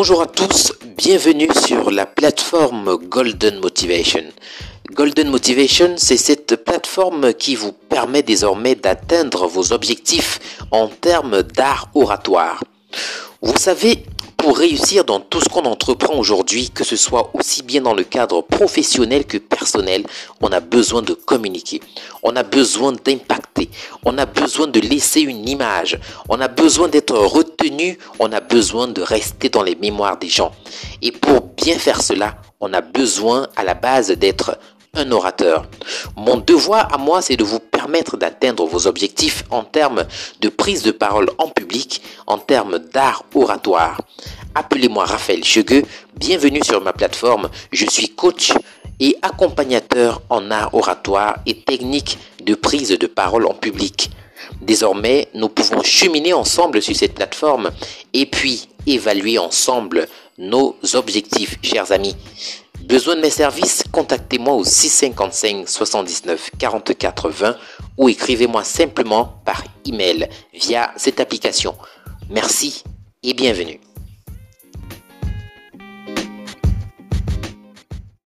Bonjour à tous, bienvenue sur la plateforme Golden Motivation. Golden Motivation, c'est cette plateforme qui vous permet désormais d'atteindre vos objectifs en termes d'art oratoire. Vous savez, pour réussir dans tout ce qu'on entreprend aujourd'hui, que ce soit aussi bien dans le cadre professionnel que personnel, on a besoin de communiquer, on a besoin on a besoin de laisser une image, on a besoin d'être retenu, on a besoin de rester dans les mémoires des gens. Et pour bien faire cela, on a besoin à la base d'être un orateur. Mon devoir à moi, c'est de vous permettre d'atteindre vos objectifs en termes de prise de parole en public, en termes d'art oratoire. Appelez-moi Raphaël Chegueux, bienvenue sur ma plateforme. Je suis coach et accompagnateur en art oratoire et technique de prise de parole en public. Désormais, nous pouvons cheminer ensemble sur cette plateforme et puis évaluer ensemble nos objectifs, chers amis. Besoin de mes services? Contactez-moi au 655 79 44 20 ou écrivez-moi simplement par email via cette application. Merci et bienvenue.